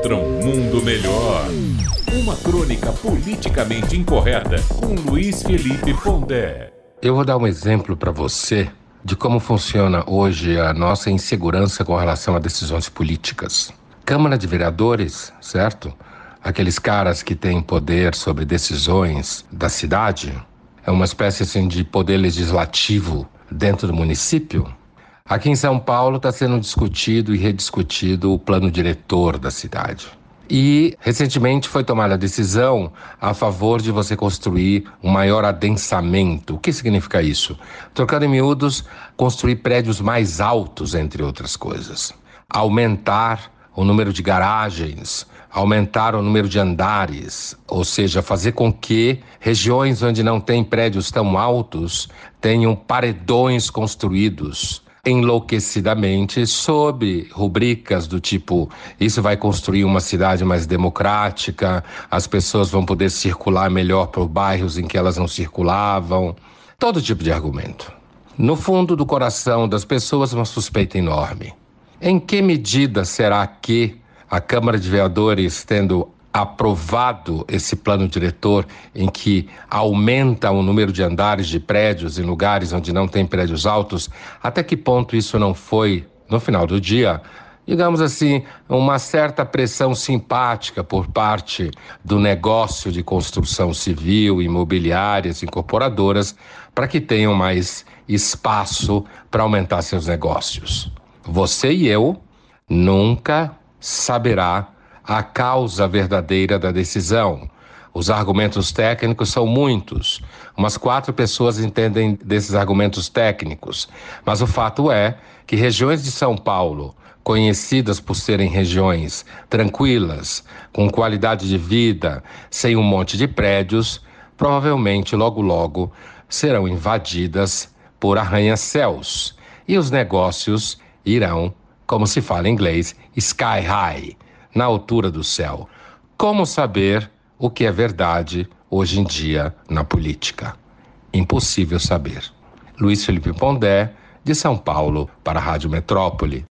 contra um mundo melhor. Uma crônica politicamente incorreta com Luiz Felipe Pondé. Eu vou dar um exemplo para você de como funciona hoje a nossa insegurança com relação a decisões políticas. Câmara de Vereadores, certo? Aqueles caras que têm poder sobre decisões da cidade, é uma espécie assim de poder legislativo dentro do município. Aqui em São Paulo está sendo discutido e rediscutido o plano diretor da cidade. E recentemente foi tomada a decisão a favor de você construir um maior adensamento. O que significa isso? Trocando em miúdos, construir prédios mais altos, entre outras coisas. Aumentar o número de garagens, aumentar o número de andares, ou seja, fazer com que regiões onde não tem prédios tão altos tenham paredões construídos enlouquecidamente sob rubricas do tipo isso vai construir uma cidade mais democrática, as pessoas vão poder circular melhor por bairros em que elas não circulavam, todo tipo de argumento. No fundo do coração das pessoas uma suspeita enorme. Em que medida será que a Câmara de Vereadores tendo aprovado esse plano diretor em que aumenta o número de andares de prédios em lugares onde não tem prédios altos, até que ponto isso não foi, no final do dia, digamos assim, uma certa pressão simpática por parte do negócio de construção civil, imobiliárias, incorporadoras, para que tenham mais espaço para aumentar seus negócios. Você e eu nunca saberá a causa verdadeira da decisão. Os argumentos técnicos são muitos. Umas quatro pessoas entendem desses argumentos técnicos. Mas o fato é que regiões de São Paulo, conhecidas por serem regiões tranquilas, com qualidade de vida, sem um monte de prédios, provavelmente logo logo serão invadidas por arranha-céus. E os negócios irão, como se fala em inglês, sky high na altura do céu. Como saber o que é verdade hoje em dia na política? Impossível saber. Luiz Felipe Pondé, de São Paulo, para a Rádio Metrópole.